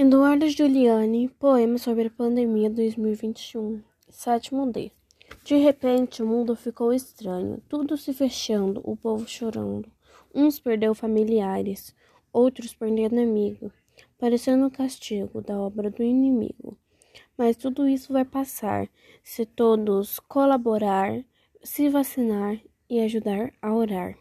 Eduardo Giuliani, poema sobre a pandemia 2021, sétimo D. De repente o mundo ficou estranho, tudo se fechando, o povo chorando. Uns perdeu familiares, outros perderam amigo, parecendo um castigo da obra do inimigo. Mas tudo isso vai passar se todos colaborar, se vacinar e ajudar a orar.